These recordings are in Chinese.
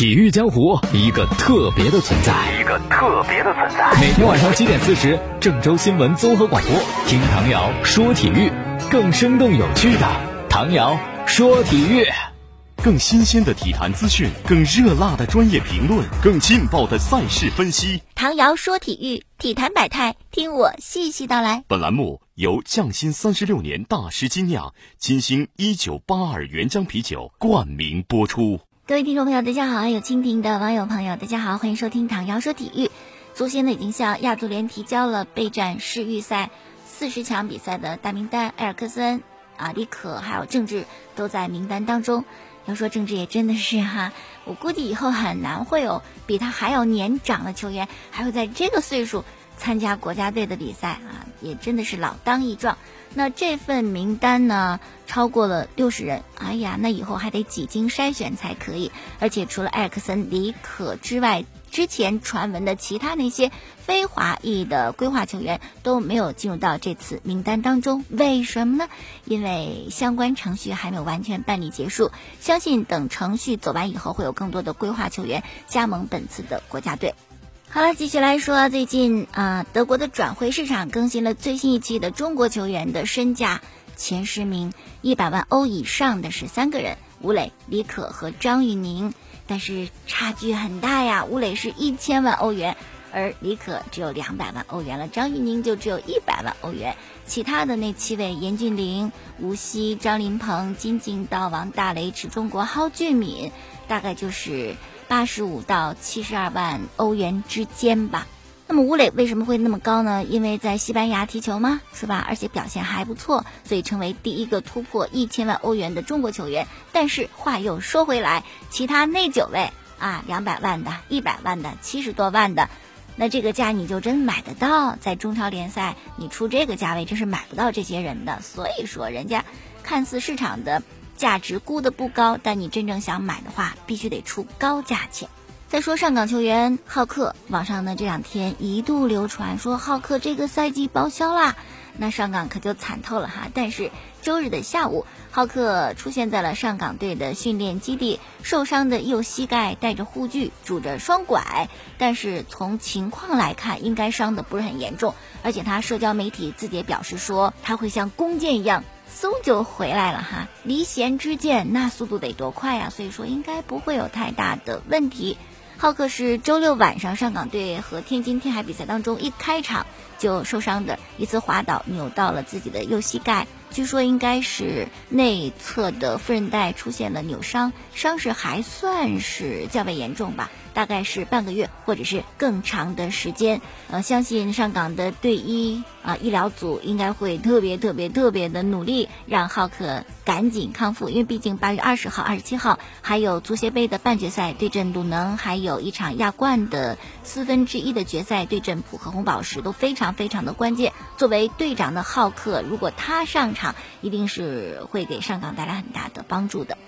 体育江湖一个特别的存在，一个特别的存在。每天晚上七点四十，郑州新闻综合广播，听唐瑶说体育，更生动有趣的唐瑶说体育，更新鲜的体坛资讯，更热辣的专业评论，更劲爆的赛事分析。唐瑶说体育，体坛百态，听我细细道来。本栏目由匠心三十六年大师精酿金星一九八二原浆啤酒冠名播出。各位听众朋友，大家好！有蜻蜓的网友朋友，大家好，欢迎收听唐瑶说体育。足协呢已经向亚足联提交了备战世预赛四十强比赛的大名单，埃尔克森、啊李可还有郑智都在名单当中。要说郑智也真的是哈，我估计以后很难会有比他还要年长的球员还会在这个岁数参加国家队的比赛啊，也真的是老当益壮。那这份名单呢，超过了六十人。哎呀，那以后还得几经筛选才可以。而且除了艾克森、李可之外，之前传闻的其他那些非华裔的规划球员都没有进入到这次名单当中。为什么呢？因为相关程序还没有完全办理结束。相信等程序走完以后，会有更多的规划球员加盟本次的国家队。好了，继续来说，最近啊，德国的转会市场更新了最新一期的中国球员的身价前十名，一百万欧以上的是三个人：吴磊、李可和张玉宁。但是差距很大呀，吴磊是一千万欧元，而李可只有两百万欧元了，张玉宁就只有一百万欧元。其他的那七位：严俊凌、吴曦、张琳芃、金敬道、王大雷、池中国、蒿俊闵，大概就是。八十五到七十二万欧元之间吧。那么吴磊为什么会那么高呢？因为在西班牙踢球吗？是吧？而且表现还不错，所以成为第一个突破一千万欧元的中国球员。但是话又说回来，其他那九位啊，两百万的、一百万的、七十多万的，那这个价你就真买得到？在中超联赛，你出这个价位真是买不到这些人的。所以说，人家看似市场的。价值估的不高，但你真正想买的话，必须得出高价钱。再说上港球员浩克，网上呢这两天一度流传说浩克这个赛季报销啦，那上港可就惨透了哈。但是周日的下午，浩克出现在了上港队的训练基地，受伤的右膝盖带着护具，拄着双拐，但是从情况来看，应该伤的不是很严重。而且他社交媒体自己也表示说，他会像弓箭一样。嗖就回来了哈，离弦之箭那速度得多快呀！所以说应该不会有太大的问题。浩克是周六晚上上港队和天津天海比赛当中一开场就受伤的，一次滑倒扭到了自己的右膝盖，据说应该是内侧的副韧带出现了扭伤，伤势还算是较为严重吧。大概是半个月，或者是更长的时间。呃，相信上港的队医啊，医疗组应该会特别特别特别的努力，让浩克赶紧康复。因为毕竟八月二十号、二十七号还有足协杯的半决赛对阵鲁能，还有一场亚冠的四分之一的决赛对阵浦和红宝石，都非常非常的关键。作为队长的浩克，如果他上场，一定是会给上港带来很大的帮助的。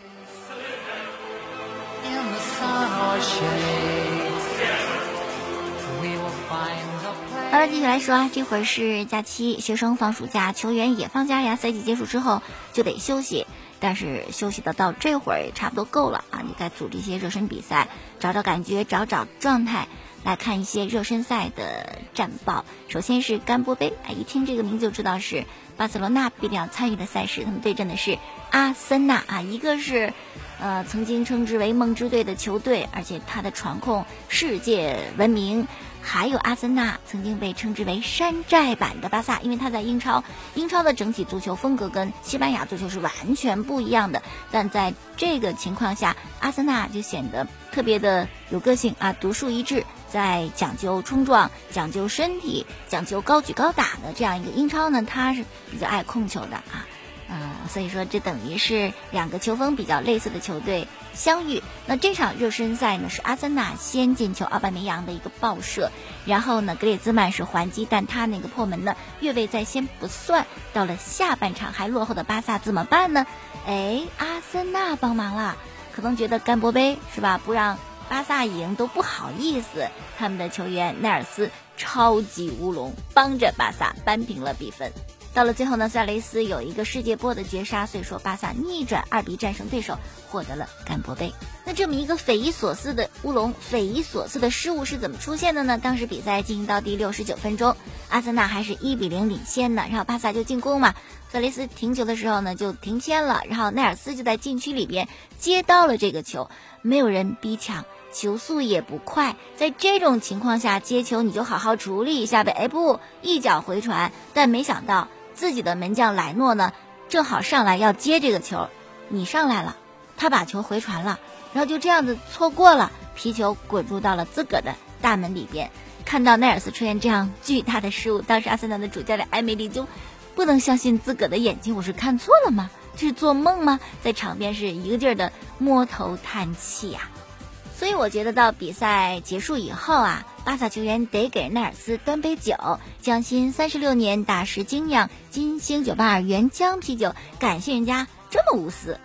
好了，继续来说啊，这会儿是假期，学生放暑假，球员也放假呀。赛季结束之后就得休息，但是休息的到这会儿也差不多够了啊！你该组织一些热身比赛，找找感觉，找找状态，来看一些热身赛的战报。首先是甘波杯，哎，一听这个名字就知道是巴塞罗那必定要参与的赛事，他们对阵的是阿森纳啊，一个是。呃，曾经称之为梦之队的球队，而且他的传控世界闻名。还有阿森纳曾经被称之为山寨版的巴萨，因为他在英超，英超的整体足球风格跟西班牙足球是完全不一样的。但在这个情况下，阿森纳就显得特别的有个性啊，独树一帜，在讲究冲撞、讲究身体、讲究高举高打的这样一个英超呢，他是比较爱控球的啊。嗯，所以说这等于是两个球风比较类似的球队相遇。那这场热身赛呢，是阿森纳先进球，奥巴梅扬的一个爆射，然后呢，格列兹曼是还击，但他那个破门呢，越位在先不算。到了下半场还落后的巴萨怎么办呢？哎，阿森纳帮忙了，可能觉得干波杯是吧，不让巴萨赢都不好意思。他们的球员奈尔斯超级乌龙，帮着巴萨扳平了比分。到了最后呢，塞雷斯有一个世界波的绝杀，所以说巴萨逆转二比战胜对手，获得了干波杯。那这么一个匪夷所思的乌龙，匪夷所思的失误是怎么出现的呢？当时比赛进行到第六十九分钟，阿森纳还是一比零领先的，然后巴萨就进攻嘛。塞雷斯停球的时候呢，就停偏了，然后奈尔斯就在禁区里边接到了这个球，没有人逼抢，球速也不快，在这种情况下接球你就好好处理一下呗。哎不，一脚回传，但没想到自己的门将莱诺呢，正好上来要接这个球，你上来了，他把球回传了。然后就这样子错过了，皮球滚入到了自个的大门里边。看到奈尔斯出现这样巨大的失误，当时阿森纳的主教练埃梅里就不能相信自个的眼睛，我是看错了吗？这是做梦吗？在场边是一个劲儿的摸头叹气呀。所以我觉得到比赛结束以后啊，巴萨球员得给奈尔斯端杯酒，匠心三十六年大师精酿金星九八二原浆啤酒，感谢人家这么无私。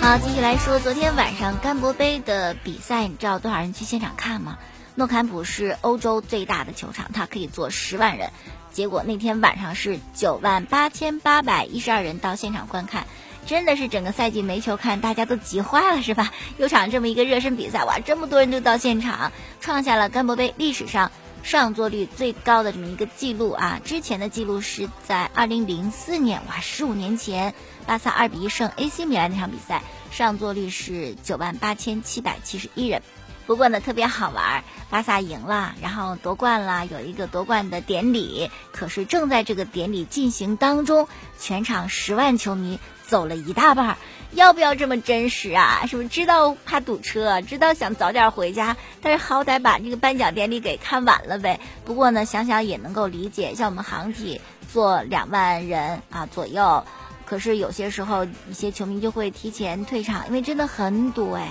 好，继续来说，昨天晚上甘博杯的比赛，你知道多少人去现场看吗？诺坎普是欧洲最大的球场，它可以坐十万人，结果那天晚上是九万八千八百一十二人到现场观看，真的是整个赛季没球看，大家都急坏了，是吧？有场这么一个热身比赛，哇，这么多人都到现场，创下了甘博杯历史上。上座率最高的这么一个记录啊！之前的记录是在二零零四年，哇，十五年前，巴萨二比一胜 AC 米兰那场比赛，上座率是九万八千七百七十一人。不过呢，特别好玩，巴萨赢了，然后夺冠了，有一个夺冠的典礼。可是正在这个典礼进行当中，全场十万球迷走了一大半。要不要这么真实啊？是不是知道怕堵车，知道想早点回家，但是好歹把这个颁奖典礼给看完了呗。不过呢，想想也能够理解，像我们航体坐两万人啊左右，可是有些时候一些球迷就会提前退场，因为真的很堵哎。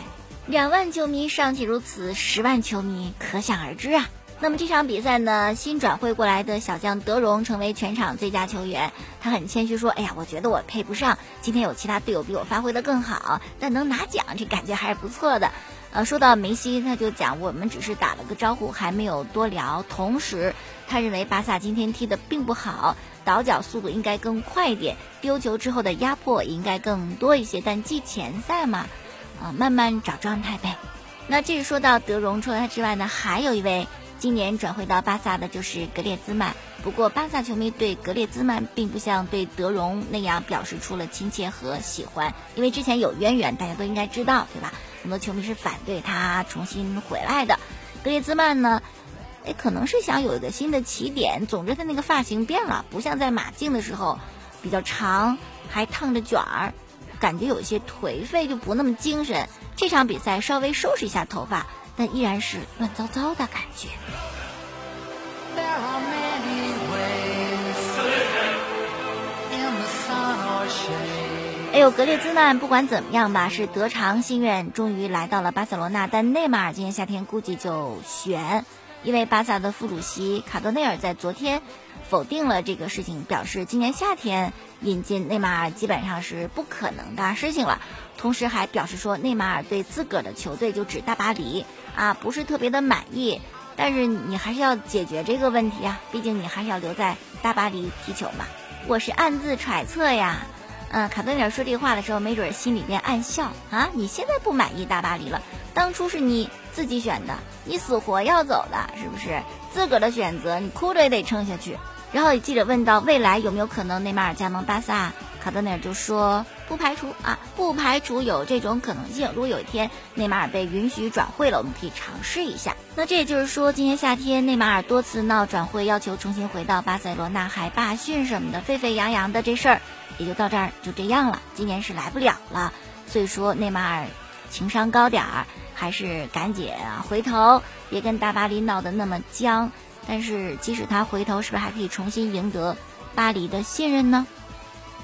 两万球迷尚且如此，十万球迷可想而知啊。那么这场比赛呢，新转会过来的小将德容成为全场最佳球员。他很谦虚说：“哎呀，我觉得我配不上，今天有其他队友比我发挥的更好，但能拿奖，这感觉还是不错的。”呃，说到梅西，他就讲我们只是打了个招呼，还没有多聊。同时，他认为巴萨今天踢的并不好，倒脚速度应该更快一点，丢球之后的压迫应该更多一些。但季前赛嘛，啊，慢慢找状态呗。那这是说到德容，除了他之外呢，还有一位。今年转会到巴萨的就是格列兹曼，不过巴萨球迷对格列兹曼并不像对德容那样表示出了亲切和喜欢，因为之前有渊源，大家都应该知道，对吧？很多球迷是反对他重新回来的。格列兹曼呢，哎，可能是想有一个新的起点。总之，他那个发型变了，不像在马竞的时候比较长，还烫着卷儿，感觉有些颓废，就不那么精神。这场比赛稍微收拾一下头发。但依然是乱糟糟的感觉。哎呦，格列兹曼不管怎么样吧，是得偿心愿，终于来到了巴塞罗那。但内马尔今年夏天估计就悬，因为巴萨的副主席卡德内尔在昨天否定了这个事情，表示今年夏天引进内马尔基本上是不可能的事情了。同时还表示说，内马尔对自个儿的球队就指大巴黎。啊，不是特别的满意，但是你还是要解决这个问题啊，毕竟你还是要留在大巴黎踢球嘛。我是暗自揣测呀，嗯，卡顿尔说这话的时候，没准心里面暗笑啊。你现在不满意大巴黎了，当初是你自己选的，你死活要走的，是不是？自个儿的选择，你哭着也得撑下去。然后有记者问到未来有没有可能内马尔加盟巴萨，卡德内尔就说。不排除啊，不排除有这种可能性。如果有一天内马尔被允许转会了，我们可以尝试一下。那这也就是说，今年夏天内马尔多次闹转会，要求重新回到巴塞罗那，还罢训什么的，沸沸扬扬的这事儿，也就到这儿就这样了。今年是来不了了，所以说内马尔情商高点儿，还是赶紧回头，别跟大巴黎闹得那么僵。但是即使他回头，是不是还可以重新赢得巴黎的信任呢？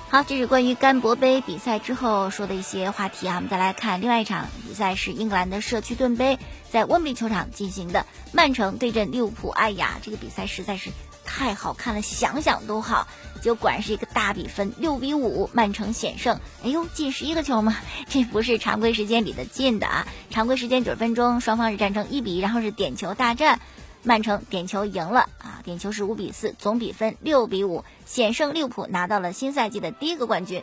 好，这是关于甘博杯比赛之后说的一些话题啊。我们再来看另外一场比赛，是英格兰的社区盾杯在温布利球场进行的，曼城对阵利物浦。哎呀，这个比赛实在是太好看了，想想都好。结果果然是一个大比分，六比五，曼城险胜。哎呦，进十一个球吗？这不是常规时间里的进的啊！常规时间九十分钟，双方是战成一比，然后是点球大战。曼城点球赢了啊，点球是五比四，总比分六比五险胜利物浦，拿到了新赛季的第一个冠军。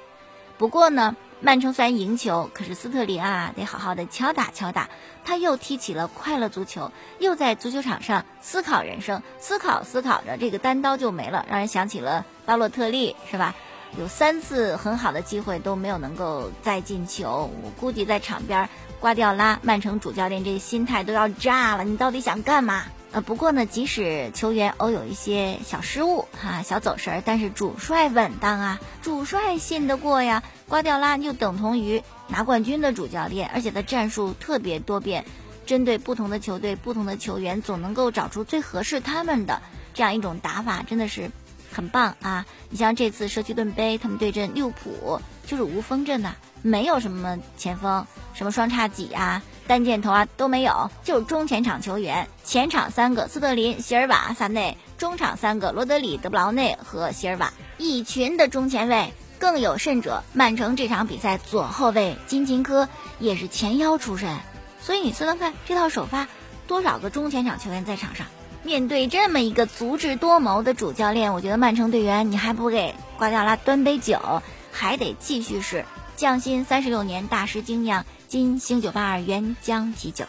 不过呢，曼城虽然赢球，可是斯特林啊得好好的敲打敲打，他又踢起了快乐足球，又在足球场上思考人生，思考思考着这个单刀就没了，让人想起了巴洛特利，是吧？有三次很好的机会都没有能够再进球，我估计在场边瓜迪奥拉曼城主教练这心态都要炸了，你到底想干嘛？呃，不过呢，即使球员偶有一些小失误哈、小走神儿，但是主帅稳当啊，主帅信得过呀。瓜迪奥拉就等同于拿冠军的主教练，而且他战术特别多变，针对不同的球队、不同的球员，总能够找出最合适他们的这样一种打法，真的是很棒啊！你像这次社区盾杯，他们对阵利物浦就是无锋阵呐，没有什么前锋，什么双叉戟啊。单箭头啊都没有，就是中前场球员，前场三个斯特林、席尔瓦、萨内，中场三个罗德里、德布劳内和席尔瓦，一群的中前卫。更有甚者，曼城这场比赛左后卫金琴科也是前腰出身，所以你算算看，这套首发多少个中前场球员在场上？面对这么一个足智多谋的主教练，我觉得曼城队员你还不给瓜迪奥拉端杯酒，还得继续是匠心三十六年大师精酿。金星九八二原浆啤酒。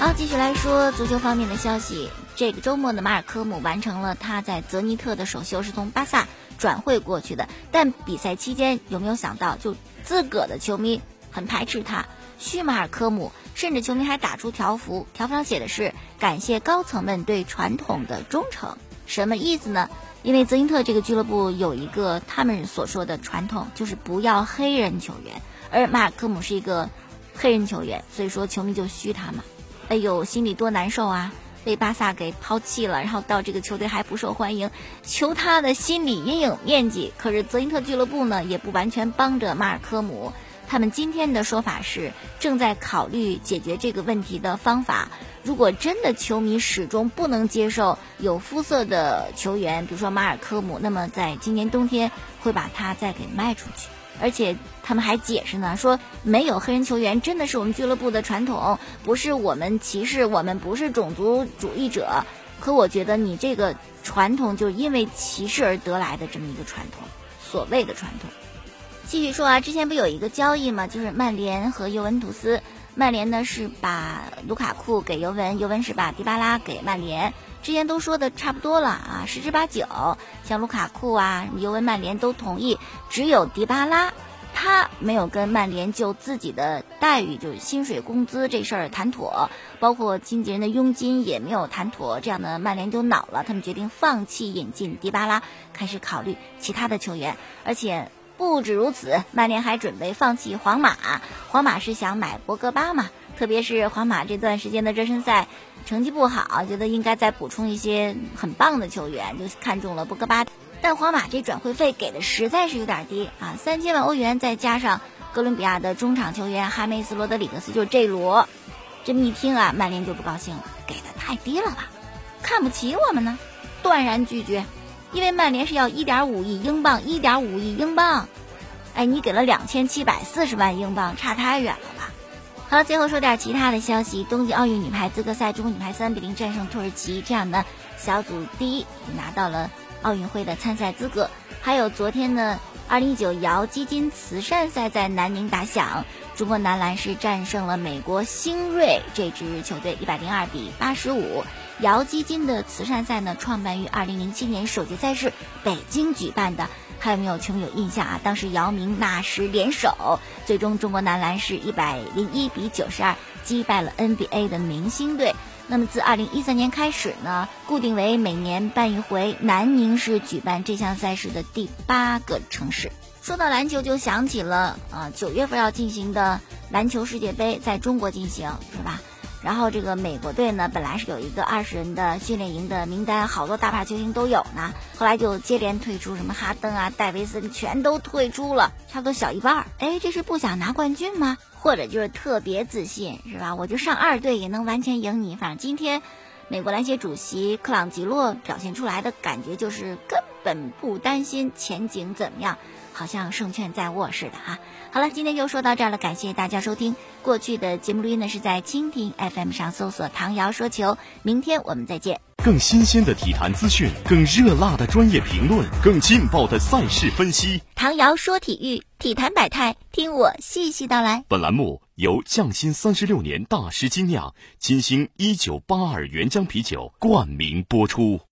好，继续来说足球方面的消息。这个周末的马尔科姆完成了他在泽尼特的首秀，是从巴萨转会过去的。但比赛期间有没有想到，就自个儿的球迷很排斥他，嘘马尔科姆，甚至球迷还打出条幅，条幅上写的是“感谢高层们对传统的忠诚”，什么意思呢？因为泽因特这个俱乐部有一个他们所说的传统，就是不要黑人球员，而马尔科姆是一个黑人球员，所以说球迷就嘘他嘛。哎呦，心里多难受啊！被巴萨给抛弃了，然后到这个球队还不受欢迎，求他的心理阴影面积。可是泽因特俱乐部呢，也不完全帮着马尔科姆。他们今天的说法是正在考虑解决这个问题的方法。如果真的球迷始终不能接受有肤色的球员，比如说马尔科姆，那么在今年冬天会把他再给卖出去。而且他们还解释呢，说没有黑人球员真的是我们俱乐部的传统，不是我们歧视，我们不是种族主义者。可我觉得你这个传统就因为歧视而得来的这么一个传统，所谓的传统。继续说啊，之前不有一个交易吗？就是曼联和尤文图斯。曼联呢是把卢卡库给尤文，尤文是把迪巴拉给曼联。之前都说的差不多了啊，十之八九，像卢卡库啊，尤文、曼联都同意，只有迪巴拉，他没有跟曼联就自己的待遇，就是薪水、工资这事儿谈妥，包括经纪人的佣金也没有谈妥，这样的曼联就恼了，他们决定放弃引进迪巴拉，开始考虑其他的球员，而且。不止如此，曼联还准备放弃皇马。皇马是想买博格巴嘛？特别是皇马这段时间的热身赛成绩不好，觉得应该再补充一些很棒的球员，就看中了博格巴。但皇马这转会费给的实在是有点低啊，三千万欧元，再加上哥伦比亚的中场球员哈梅斯·罗德里格斯，就是这罗。这么一听啊，曼联就不高兴了，给的太低了吧？看不起我们呢？断然拒绝。因为曼联是要一点五亿英镑，一点五亿英镑，哎，你给了两千七百四十万英镑，差太远了吧？好了，最后说点其他的消息。冬季奥运女排资格赛，中国女排三比零战胜土耳其，这样呢，小组第一拿到了奥运会的参赛资格。还有昨天呢，二零一九姚基金慈善赛在南宁打响，中国男篮是战胜了美国星瑞这支球队一百零二比八十五。姚基金的慈善赛呢，创办于二零零七年，首届赛事北京举办的，还有没有球迷有印象啊？当时姚明、纳什联手，最终中国男篮是一百零一比九十二击败了 NBA 的明星队。那么自二零一三年开始呢，固定为每年办一回，南宁是举办这项赛事的第八个城市。说到篮球，就想起了啊，九月份要进行的篮球世界杯，在中国进行，是吧？然后这个美国队呢，本来是有一个二十人的训练营的名单，好多大牌球星都有呢。后来就接连退出，什么哈登啊、戴维森全都退出了，差不多小一半儿。哎，这是不想拿冠军吗？或者就是特别自信，是吧？我就上二队也能完全赢你。反正今天，美国篮协主席克朗吉洛表现出来的感觉就是根本不担心前景怎么样，好像胜券在握似的哈。好了，今天就说到这儿了，感谢大家收听。过去的节目录音呢是在蜻蜓 FM 上搜索“唐瑶说球”，明天我们再见。更新鲜的体坛资讯，更热辣的专业评论，更劲爆的赛事分析。唐瑶说体育，体坛百态，听我细细道来。本栏目由匠心三十六年大师精酿金星一九八二原浆啤酒冠名播出。